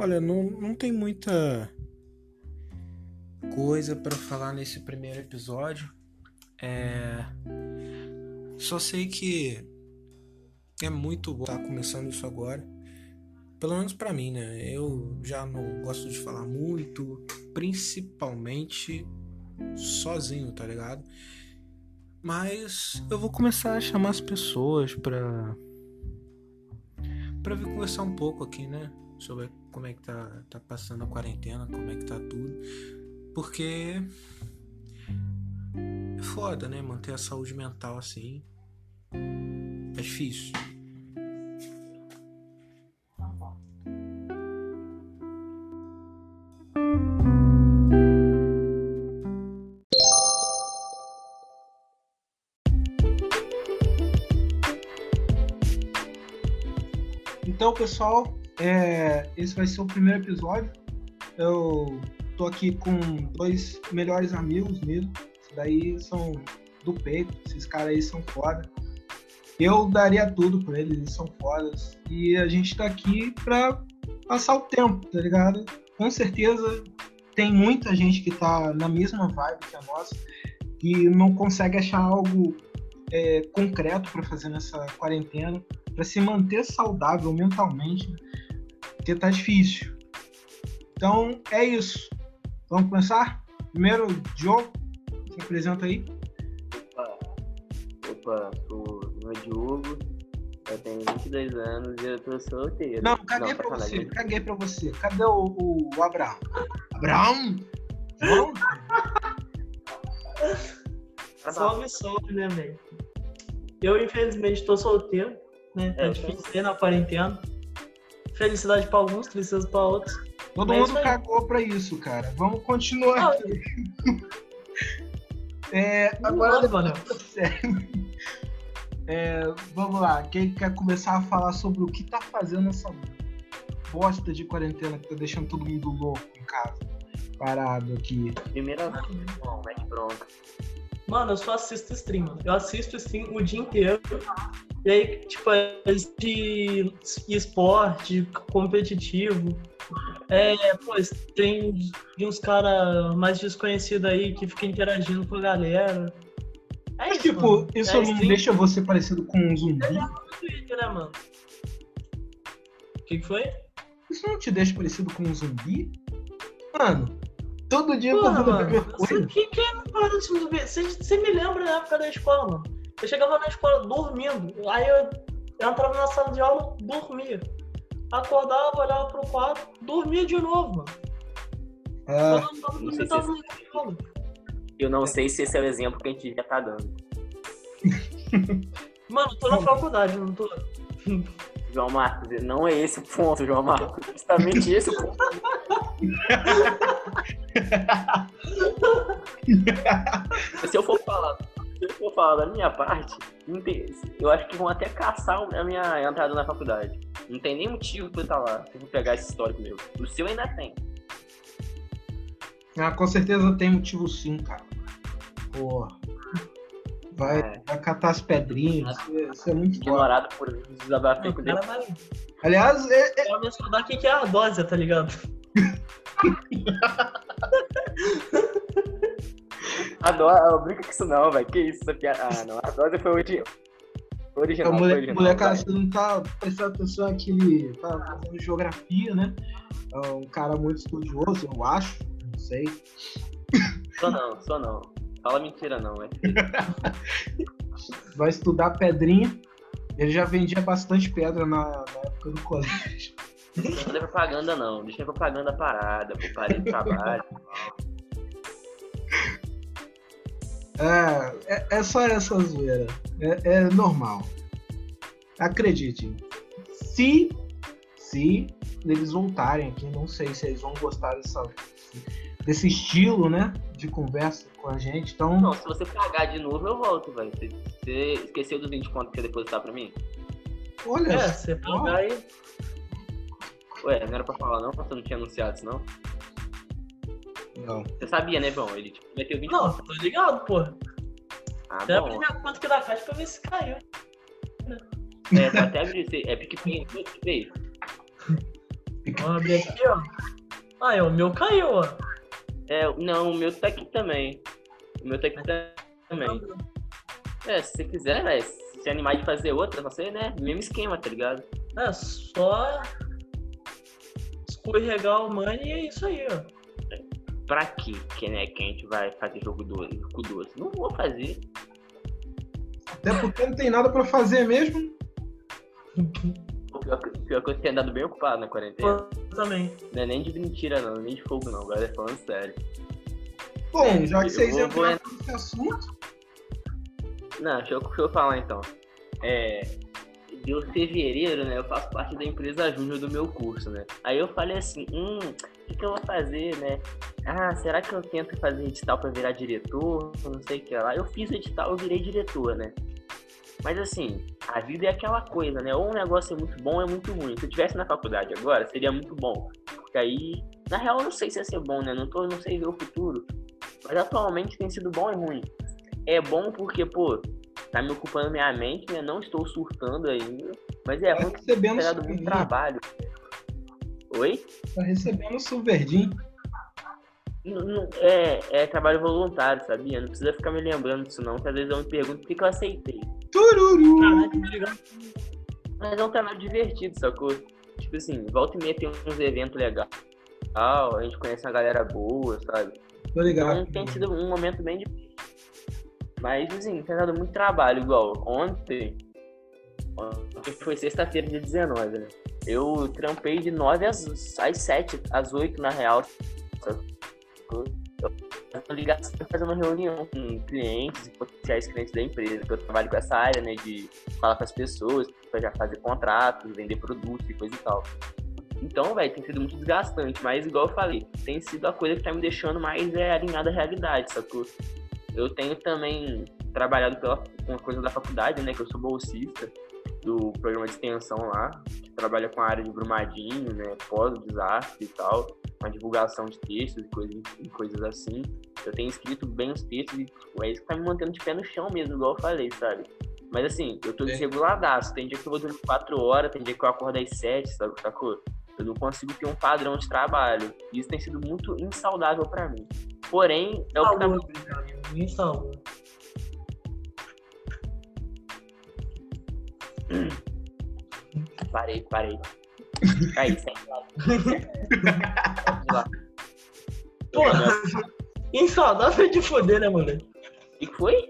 Olha, não, não tem muita coisa para falar nesse primeiro episódio. É... Só sei que é muito bom estar começando isso agora. Pelo menos para mim, né? Eu já não gosto de falar muito, principalmente sozinho, tá ligado? Mas eu vou começar a chamar as pessoas pra para vir conversar um pouco aqui, né? Sobre como é que tá, tá passando a quarentena, como é que tá tudo. Porque é foda, né? Manter a saúde mental assim. É difícil. Então, pessoal, é, esse vai ser o primeiro episódio. Eu tô aqui com dois melhores amigos mesmo. Esses daí são do peito, esses caras aí são foda. Eu daria tudo por eles, eles são fodas. E a gente tá aqui pra passar o tempo, tá ligado? Com certeza tem muita gente que tá na mesma vibe que a nossa e não consegue achar algo é, concreto para fazer nessa quarentena, para se manter saudável mentalmente, porque tá difícil. Então é isso. Vamos começar? Primeiro, Diogo, se apresenta aí. Opa, opa, sou meu Diogo, eu tenho 22 anos e eu tô solteiro. Não, caguei pra você, caguei pra você. Cadê o, o, o Abraão? Abraão? João? Salve, salve, né, velho? Eu, infelizmente, tô solteiro, né? Tá É, difícil ser na quarentena. Felicidade pra alguns, tristeza pra outros. Todo Mas mundo cagou pra isso, cara. Vamos continuar Ah, aqui. É, Agora, agora, mano. sério. É, vamos lá. Quem quer começar a falar sobre o que tá fazendo essa bosta de quarentena que tá deixando todo mundo louco em casa? Parado aqui. Primeira vez, não, mete bronca. Mano, eu só assisto stream, mano. Eu assisto stream o dia inteiro. E aí, tipo, é de esporte, competitivo. É, pô, tem de uns caras mais desconhecidos aí que ficam interagindo com a galera. É Mas, isso, tipo, mano. isso é não stream deixa você parecido com um zumbi? no Twitter, né, mano? O que, que foi? Isso não te deixa parecido com um zumbi? Mano, todo dia Porra, fazendo a mano, mesma você, coisa. que, que é parada de zumbi? Você, você me lembra da época da escola, mano. Eu chegava na escola dormindo, aí eu entrava na sala de aula, dormia. Acordava, olhava pro quadro, dormia de novo, mano. Ah, Eu não tava não sei se. Eu não sei se esse é o exemplo que a gente já tá dando. Mano, tô na faculdade, não tô. João Marcos, não é esse o ponto, João Marcos. Justamente esse o ponto. se eu for falar, se eu for falar da minha parte, não tem- eu acho que vão até caçar a minha entrada na faculdade. Não tem nem motivo pra eu estar lá, eu vou pegar esse histórico meu. O seu ainda tem. ah, com certeza tem motivo sim, cara. Porra. Vai, É. vai catar as pedrinhas. Isso é, é muito. Ignorado por desabafei O com vai Aliás, é, é- vai mencionar o que que é a dose, tá ligado? A dose, brinca com isso não, velho. Que isso, essa piada. Ah, não. A dose foi a original. foi mulher, molecada, vai. você não tá prestando atenção aqui, ele tá fazendo geografia, né? É um cara muito estudioso, eu acho. Não sei. Sou não, sou não. Fala mentira não, velho. Vai estudar pedrinha. Ele já vendia bastante pedra na, na época do colégio. Não é propaganda não. Deixa a propaganda parada, pô. Parei do trabalho. É, é, é só essa zoeira. É, é normal. Acredite. Se, se eles voltarem aqui, não sei se eles vão gostar dessa, desse estilo, né? De conversa com a gente. Então, Não, se você pagar de novo, eu volto, velho. Você, você esqueceu dos 20 contos que ia depositar pra mim? olha. É, você só. pagar aí. Ué, não era pra falar não? Você não tinha anunciado isso não? Não. Você sabia, né, João? Ele tipo, meteu 20 Não, tô ligado, porra. Ah, Até abri bom. minha conta aqui da caixa pra ver se caiu. É, vou até abrir. você- É PicPay, PicPay. Vamos abrir aqui, ó. Ah, é, o meu caiu, ó. É, não, o meu tá aqui também. O meu tá aqui também. É, se você quiser, velho, se se animar de fazer outra, você, né? Mesmo esquema, tá ligado? É, só escorregar o money e é isso aí, ó. Pra quê que, né, que a gente vai fazer jogo doce, com doce? Não vou fazer. Até porque não tem nada pra fazer mesmo. O pior, que- pior que eu tenho andado bem ocupado na quarentena. Eu também. Não é nem de mentira, não, nem de fogo, não. Agora é falando sério. Bom, já que eu vocês vou- entraram nesse assunto, Não, deixa eu, deixa eu falar então. É, de fevereiro, né? Eu faço parte da empresa júnior do meu curso, né? Aí eu falei assim, hum, o que, que eu vou fazer, né? Ah, será que eu tento fazer edital pra virar diretor? Não sei o que lá. Eu fiz o edital, eu virei diretor, né? Mas assim, a vida é aquela coisa, né? Ou um negócio é muito bom ou é muito ruim. Se eu tivesse na faculdade agora, seria muito bom. Porque aí, na real, eu não sei se ia ser bom, né? Não, tô, não sei ver o futuro. Mas atualmente tem sido bom e ruim. É bom porque, pô, tá me ocupando minha mente, né? Não estou surtando ainda. Mas é tá ruim recebendo tá dado muito trabalho. Oi? Tá recebendo o é, é trabalho voluntário, sabia? Não precisa ficar me lembrando disso, não. Que às vezes eu me pergunto por que, que eu aceitei. Tururu! Mas é um trabalho divertido, sacou? Tipo assim, volta e meia tem uns eventos legais. A gente conhece uma galera boa, sabe? Tô ligado. Então tem sido um momento bem difícil. Mas, assim, tem dado muito trabalho, igual ontem. Ontem foi sexta-feira, dia 19, né? Eu trampei de 9 às, às 7, às 8 na real. Eu ligação, fazendo reunião com clientes e potenciais clientes da empresa, que eu trabalho com essa área, né? De falar com as pessoas, pra já fazer contratos, vender produtos e coisa e tal. Então, velho, tem sido muito desgastante, mas igual eu falei, tem sido a coisa que tá me deixando mais é, alinhada à realidade, sacou? Eu tenho também trabalhado pela, com a coisa da faculdade, né? Que eu sou bolsista do programa de extensão lá, que trabalha com a área de Brumadinho, né? Pós o desastre e tal, com a divulgação de textos e coisas, e coisas assim. Eu tenho escrito bem os textos e tipo, é isso que tá me mantendo de pé no chão mesmo, igual eu falei, sabe? Mas assim, eu tô desreguladaço. Tem dia que eu vou dormir 4 horas, tem dia que eu acordo às 7, sabe? Sacou? Eu não consigo ter um padrão de trabalho. E isso tem sido muito insaudável pra mim. Porém, é o que tá Amigo. Nem saúde. Parei, parei. Caí, sem lá. Porra, insaudável é de foder, né, mano? Que foi?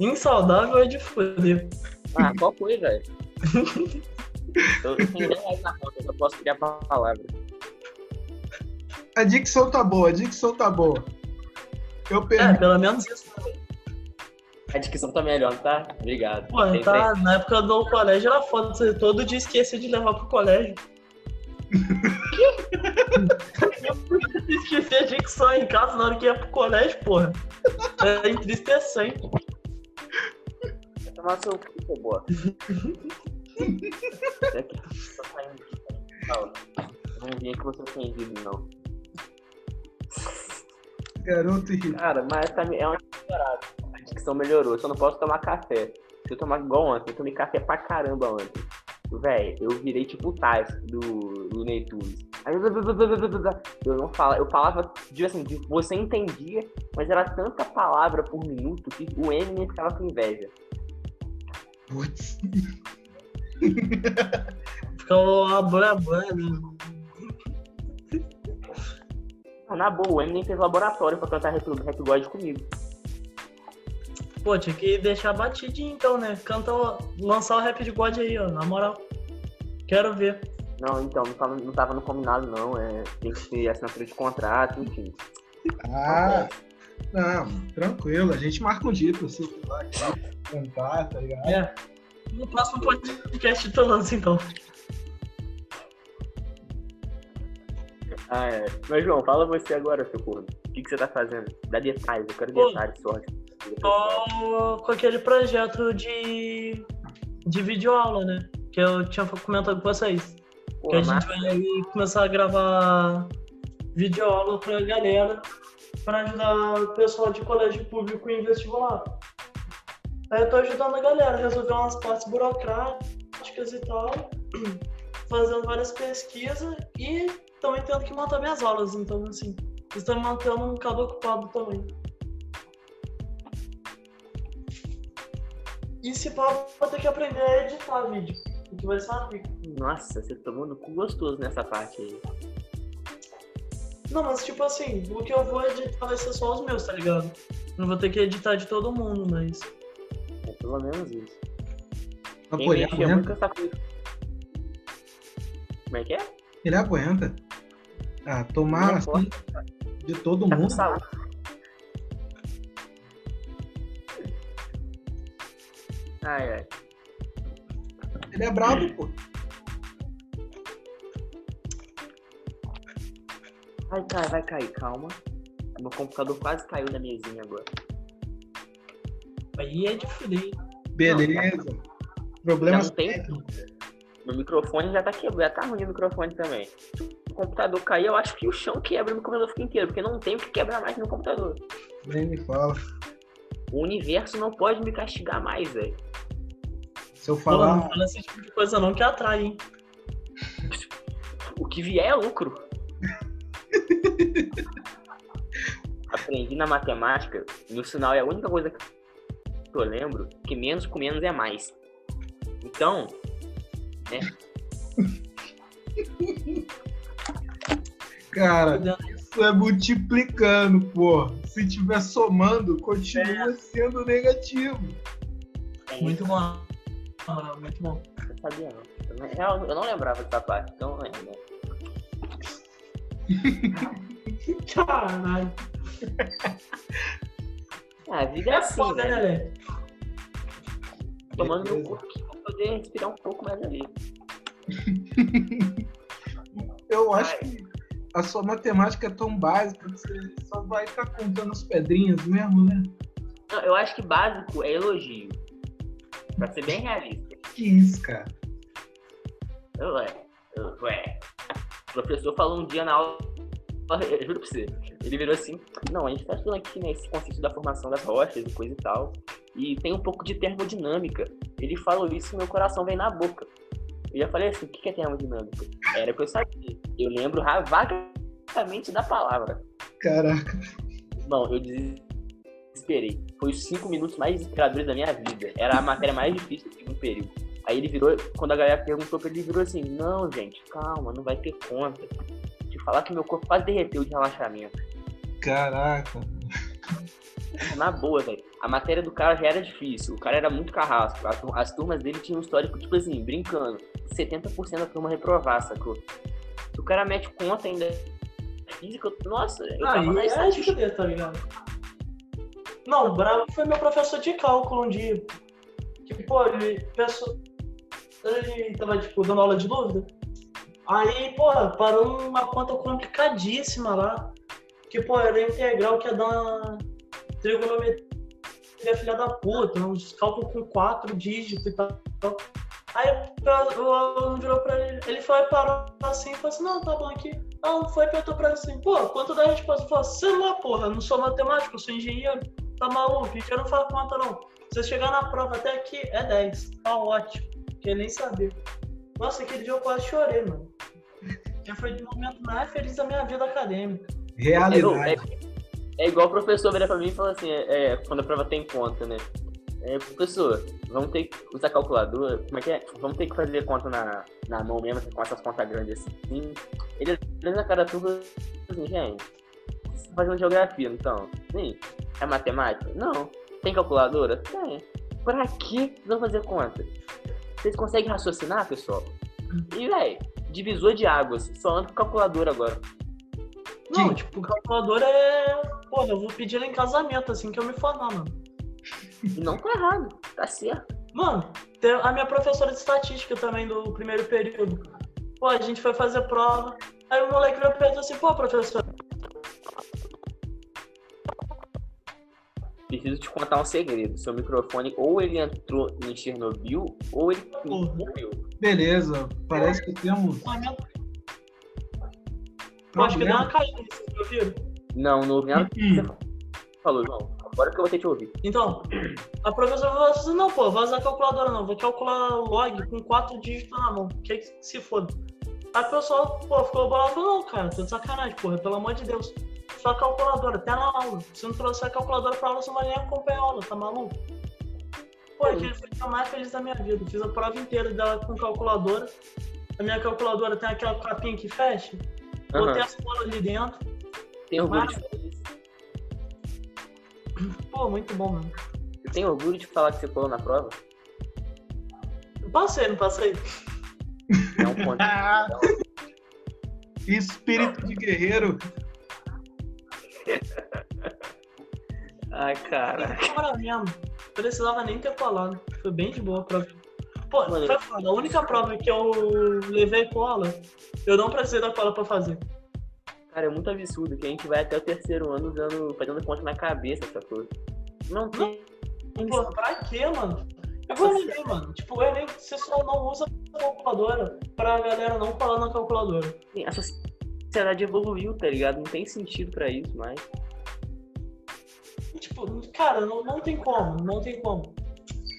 Insaudável é de foder. Ah, qual foi, velho? Eu tenho 10 reais na conta, eu só posso criar a palavra. A dicção tá boa, a dicção tá boa. Eu É, pergunto. pelo menos isso. A dicção tá melhor, tá? Obrigado. Pô, Tem tá, na época do colégio era foda. Você todo dia esquecia de levar pro colégio. Esquecia a dicção em casa na hora que ia pro colégio, porra. É entristecente. Vai tomar seu cu, seu boa. Tô saindo. Não, não vim aqui você ofendido, não. Garoto irritado. Cara, mas tá, é uma melhorada. A dicção melhorou. Eu só não posso tomar café. Se eu tomar igual ontem, eu tomei café pra caramba ontem. Véi, eu virei tipo o Tais do, do Ney Tunes. Aí eu- não falo, eu falava, tipo assim, você entendia, mas era tanta palavra por minuto que o Eminem ficava com inveja. Putz. Ficou a blá blá, né? Não, na boa, o Eminem fez laboratório pra cantar Rap Rap God comigo. Pô, tinha que deixar batidinho então, né? Canta, lançar o rap de God aí, ó, na moral. Quero ver. Não, então, não tava, não tava no combinado, não. É, tem que ter assinatura de contrato, enfim. Ah, não, tranquilo. A gente marca um dia pra você lá cantar, tá ligado? É. No próximo podcast tu lança então. Ah, é. Mas, João, fala você agora, seu corno. O que, que você tá fazendo? Dá detalhes, eu quero Pô. detalhes, sorte. Tô com aquele projeto de, de videoaula, né? Que eu tinha comentado com vocês. que a gente vai começar a gravar videoaula pra galera pra ajudar o pessoal de colégio público em vestibular. Aí eu tô ajudando a galera a resolver umas partes burocráticas e tal. fazendo várias pesquisas e também tendo que montar minhas aulas. Então, assim, estou me mantendo um bocado ocupado também. E se pá, vou ter que aprender a editar vídeo. O que vai ser uma pica. Nossa, você tomou no cu gostoso nessa parte aí. Não, mas tipo assim, o que eu vou editar vai ser só os meus, tá ligado? Não vou ter que editar de todo mundo, mas. É pelo menos isso. Quem muito essa coisa. Como é que é? Ele aguenta. Ah, tomar assim, de todo Tá mundo. Ai, ai. Ele é brabo, pô. Vai cair, vai cair, calma. Meu computador quase caiu da mesinha agora. Aí é de fuder. Beleza. Já Problemas não tem. técnicos. Meu microfone já tá quebrado, já tá ruim o microfone também. Se o computador cair, eu acho que o chão quebra e o computador fica inteiro, porque não tem o que quebrar mais no computador. Nem me fala. O universo não pode me castigar mais, velho. Se eu Pô, não falar. fala esse tipo de coisa não que atrai, hein? O que vier é lucro. Aprendi na matemática, no sinal é a única coisa que eu lembro, que menos com menos é mais. Então, Cara, isso é multiplicando, pô. Se tiver somando, continua sendo negativo. é Muito bom. Ah, muito bom. Eu sabia não. Eu não- real, eu não lembrava dessa parte, então lembro. Caralho. Ah, a vida é É assim, foda, né, né? Lé? Tomando meu Beleza. Poder respirar um pouco mais ali. Eu acho Ai. que a sua matemática é tão básica que você só vai ficar contando as pedrinhas mesmo, né? Não, eu acho que básico é elogio. Pra ser bem realista. Que isso, cara. É, eu, ué. O professor falou um dia na aula, eu juro pra você, ele virou assim, não, a gente tá estudando aqui nesse conceito da formação das rochas e coisa e tal, e tem um pouco de termodinâmica. Ele falou isso e meu coração veio na boca. Eu já falei assim, o que é termodinâmica? Era o que eu sabia. Eu lembro vagamente da palavra. Caraca. Não, eu desesperei. Foi os cinco minutos mais desesperadores da minha vida. Era a matéria mais difícil do período. Aí ele virou, quando a galera perguntou pra ele, ele virou assim: Não, gente, calma, não vai ter conta. Te falar que meu corpo quase derreteu de relaxamento. Caraca. Na boa, velho. A matéria do cara já era difícil. O cara era muito carrasco. As turmas dele tinham um histórico, tipo assim, brincando. 70% da turma reprovar, sacou? Se o cara mete conta ainda física, nossa, eu tava Aí na é estatística. fuder, tá ligado? Não, o Bravo foi meu professor de cálculo um dia. Que, pô, ele pensou. Ele tava, tipo, dando aula de dúvida. Aí, porra, parou uma conta complicadíssima lá. Que, pô, era integral que ia dar trigonometria filha da puta, uns cálculos com quatro dígitos e tal. Aí o aluno virou pra ele, ele foi, parou assim e falou assim, não, tá bom aqui. Não, foi perguntou pra ele assim, pô, quanto dá a resposta? Ele falou, sei lá, porra, eu não sou matemático, eu sou engenheiro. Tá maluco? Eu não faço conta, não. Se você chegar na prova até aqui, é 10. Tá ótimo. Quer nem saber. Nossa, aquele dia eu quase chorei, mano. Já foi o momento mais feliz da minha vida acadêmica. É, Realidade. É- igual o professor virar pra mim e falar assim, é, é, quando a prova tem conta, né? É, professor, vamos ter que usar calculadora, como é que é? Vamos ter que fazer conta na, na mão mesmo, com essas contas grandes assim. Ele olhando na cara turma assim, gente, você tá fazendo geografia, então? Sim. É matemática? Não. Tem calculadora? Tem. Pra que vocês vão fazer conta? Vocês conseguem raciocinar, pessoal? E, véi, divisor de águas, só ando com calculadora agora. Não, Sim. tipo, calculadora é. Pô, eu vou pedir ela em casamento assim que eu me formar, mano. Não tá errado, tá certo. Mano, tem a minha professora de estatística também do primeiro período. Pô, a gente foi fazer prova. Aí o moleque veio perguntar assim, pô, professor, Preciso te contar um segredo. Seu microfone ou ele entrou em Chernobyl ou ele morreu. Beleza. Parece que temos. Eu acho que deu uma caída, ouviram? Não, não ouvi nada que Hum. você falou, João. Agora que eu vou ter que te ouvir. Então, a professora falou assim, não, pô, vai usar calculadora não, vou calcular log com quatro dígitos na mão, que que se foda. Aí o pessoal, pô, ficou bolado, falou, não, cara, tô de sacanagem, porra, pelo amor de Deus. Só calculadora, até na aula. Se não trouxer a calculadora pra aula, você não vai nem acompanhar a aula, tá maluco? Pô, aquele foi o dia mais feliz da minha vida. Fiz a prova inteira dela com calculadora. A minha calculadora tem aquela capinha que fecha. Botei Aham. as bolas ali dentro. Tem orgulho Mas- de falar isso. Pô, muito bom, mano. Você tem orgulho de falar que você colou na prova? Eu passei, não passei? É um ponto. Espírito de guerreiro. Ai, cara. Precisava nem ter colado. Foi bem de boa a prova. Pô, Mano, foi foda. A única prova que eu levei cola, eu não precisei da cola pra fazer. Cara, é muito absurdo que a gente vai até o terceiro ano usando, fazendo conta na cabeça, essa coisa. Não tem. Pô, pra quê, mano? Eu vou Enem, mano. Tipo, o Enem, você só não usa a calculadora pra galera não colar na calculadora. A sociedade evoluiu, tá ligado? Não tem sentido pra isso mais. Tipo, cara, não, não tem como, não tem como.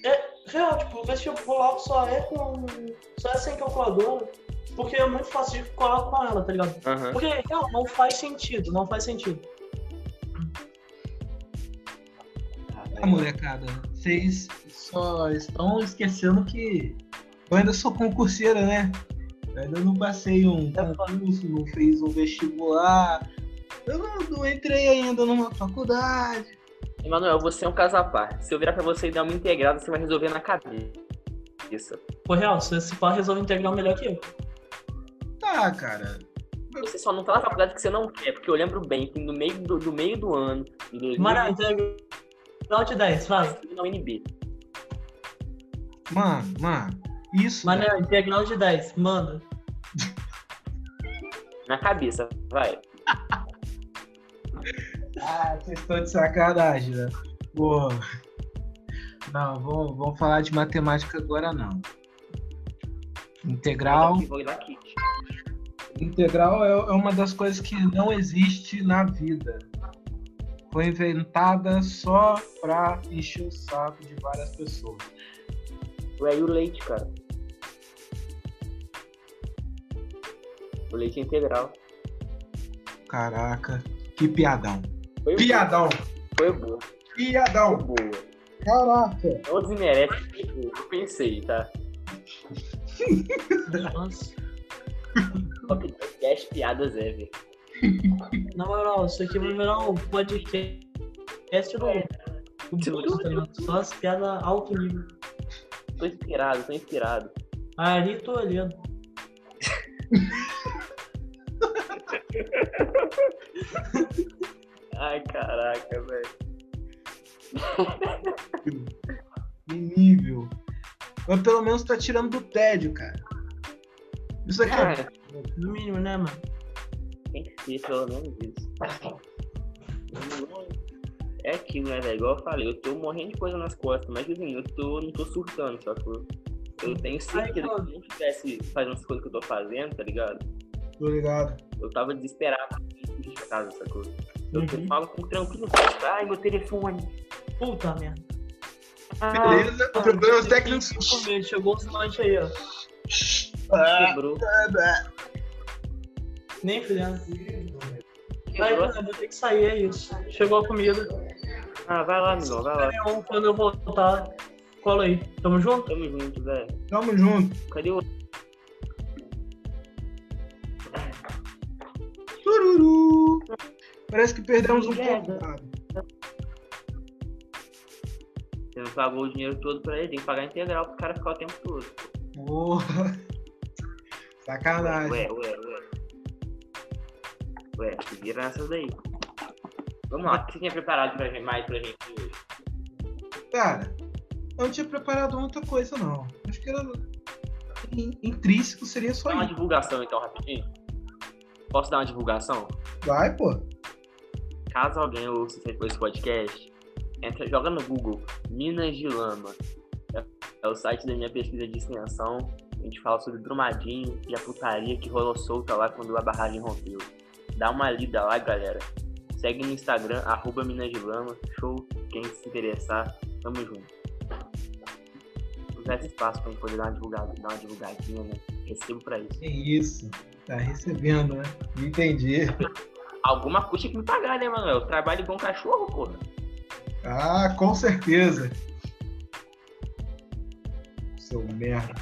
É real, tipo, o vestibular só é com. só é sem calculadora. Porque é muito fácil de colar com ela, tá ligado? Aham. Porque, real, não faz sentido, não faz sentido. Ah, molecada, vocês só estão esquecendo que eu ainda sou concurseira, né? Eu ainda não passei um concurso, não fiz um vestibular. Eu não, não entrei ainda numa faculdade. Emanuel, você é um caso à parte. Se eu virar pra você e dar uma integrada, você vai resolver na cabeça. Pô, real, se esse pá resolve integrar melhor que eu. Tá, cara. Você só não tá na faculdade que você não quer, porque eu lembro bem que no meio do, do meio do ano, em 2000, Mara, integral de 10, vai. na UNB. Mano, mano, isso. Mané, integral de 10, manda. Na cabeça, vai. Ah, vocês estão de sacanagem, né? Pô. Não, vamos, vamos falar de matemática agora não. Integral. Aqui, Vou ir na kit. Integral é, é uma das coisas que não existe na vida. Foi inventada só pra encher o saco de várias pessoas. Ué, e o leite, cara? O leite é integral. Caraca, que piadão. Foi Piadão, Foi boa. Foi piadão. boa. Caraca. Não desmerece. Eu pensei, tá? Nossa. Top 10 piadas ever. Na moral, isso aqui vai virar um podcast do. do tá ligado? Só as piadas alto nível. Tô inspirado, tô inspirado. Ari Toledo. Ai, caraca, velho. Que nível. Mas pelo menos tá tirando do tédio, cara. Isso aqui é Cara, No mínimo, né, mano? tem que ser pelo menos isso. É aquilo, né, velho? Igual eu falei, eu tô morrendo de coisa nas costas, mas assim, eu tô, não tô surtando, sacou? Eu tenho certeza que se eu não tivesse fazendo as coisas que eu tô fazendo, tá ligado? tô ligado. Eu tava desesperado de casa, sacou? Eu Uhum. falo com tranquilo, ai, meu telefone. Puta merda. Ah, Beleza? Problemas técnicos. Chegou os lanches aí, ó. Ah, quebrou. Nem fudendo. Quebrou. mano, eu vou ter que sair, é isso. Chegou a comida. Ah, vai lá, amigão, vai lá. Quando eu voltar, cola aí. Tamo junto? Tamo junto, velho. Tamo junto. Cadê o. Tururu. Parece que perdemos um convidado. Você não pagou o dinheiro todo pra ele, tem que pagar integral pro cara ficar o tempo todo. Porra. Sacanagem. Ué, ué, ué. Ué, se vira nessas daí. Vamos lá, o que você tinha preparado pra gente, mais pra gente hoje? Cara, eu não tinha preparado muita coisa, não. Acho que era. in- Intrínseco seria só Dá uma isso. divulgação então, rapidinho. Posso dar uma divulgação? Vai, pô. Caso alguém ouça depois esse podcast, entra, joga no Google Minas de Lama. É, é o site da minha pesquisa de extensão. A gente fala sobre Brumadinho e a putaria que rolou solta lá quando a barragem rompeu. Dá uma lida lá, galera. Segue no Instagram, arroba Minas de Lama. Show. Quem se interessar, tamo junto. Usar esse espaço pra gente poder dar uma divulgada, dar uma divulgadinha, né? Recebo pra isso. É isso. Tá recebendo, né? Entendi. Alguma custa que me pagar, né, mano? Eu trabalho igual um cachorro, porra. Ah, com certeza. Seu merda.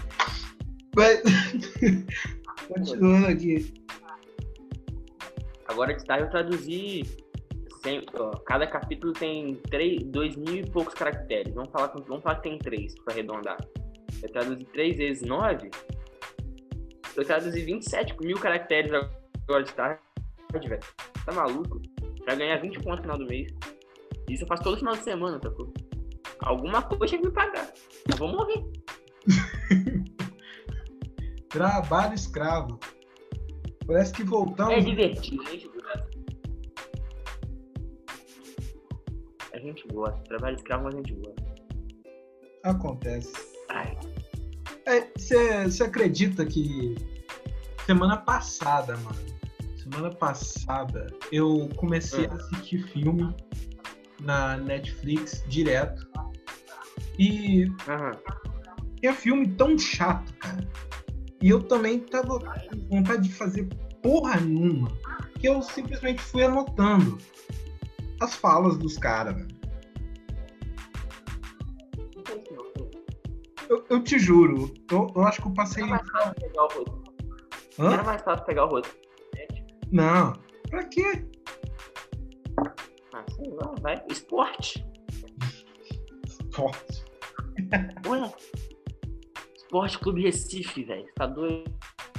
Mas... Continuando aqui. Agora de tarde eu traduzi. Sem, ó, cada capítulo tem três, dois mil e poucos caracteres. Vamos falar, vamos falar que tem três, pra arredondar. Eu traduzi três vezes nove. Eu traduzi 27 mil caracteres agora de tarde, velho. Tá maluco? Pra ganhar 20 pontos no final do mês. Isso eu faço todo final de semana, tá? Alguma coisa que me pagar. Eu vou morrer. Trabalho escravo. Parece que voltamos. É divertido, a gente gosta. A gente gosta. Trabalho escravo, mas a gente gosta. Acontece. Ai, Você acredita que semana passada, mano, semana passada eu comecei a assistir filme na Netflix direto e aham. é filme tão chato. E eu também tava com vontade de fazer porra nenhuma, que eu simplesmente fui anotando as falas dos caras, não. Eu, eu te juro, eu, eu acho que eu passei. Era mais fácil pegar o rosto. Hã? Era mais fácil pegar o rosto. Não. Pra quê? Ah, sei lá, vai. Esporte. Forte. Ué. Esporte Clube Recife, velho. Tá doido.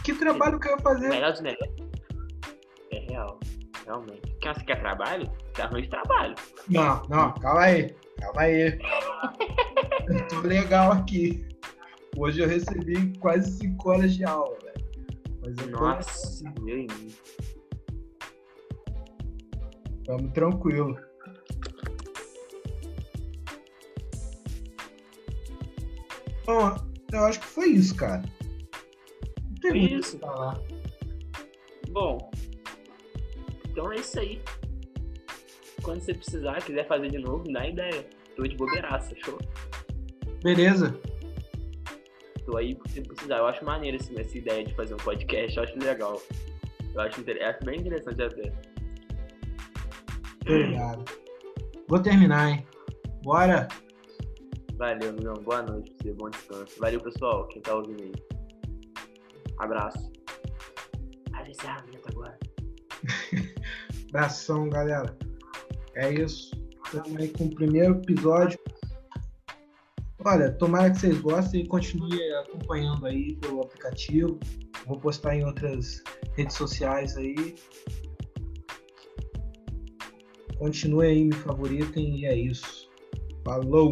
Que trabalho que eu ia fazer? Melhor dos melhores. É real. Realmente. Quem você quer trabalho? Quer arranja trabalho. Não, não, calma aí. Calma aí. Eu tô legal aqui. Hoje eu recebi quase 5 horas de aula, velho. Mas eu tô Nossa, meu inimigo. Tamo tranquilo. Bom, eu acho que foi isso, cara. Não tem Foi muito o isso. que falar. Bom. Então é isso aí. Quando você precisar, quiser fazer de novo, dá ideia. Tô de bobeiraça, show? Beleza. Tô aí você precisar. Eu acho maneiro assim, essa ideia de fazer um podcast. Eu acho legal. Eu acho, inter... acho bem interessante até. Obrigado. Vou terminar, hein? Bora. Valeu, amigão. Boa noite pra você. Bom descanso. Valeu, pessoal. Quem tá ouvindo aí. Abraço. Faz encerramento agora. Abração, galera. É isso. Estamos aí com o primeiro episódio. Olha, tomara que vocês gostem e continuem acompanhando aí pelo aplicativo. Vou postar em outras redes sociais aí. Continue aí, me favoritem e é isso. Falou!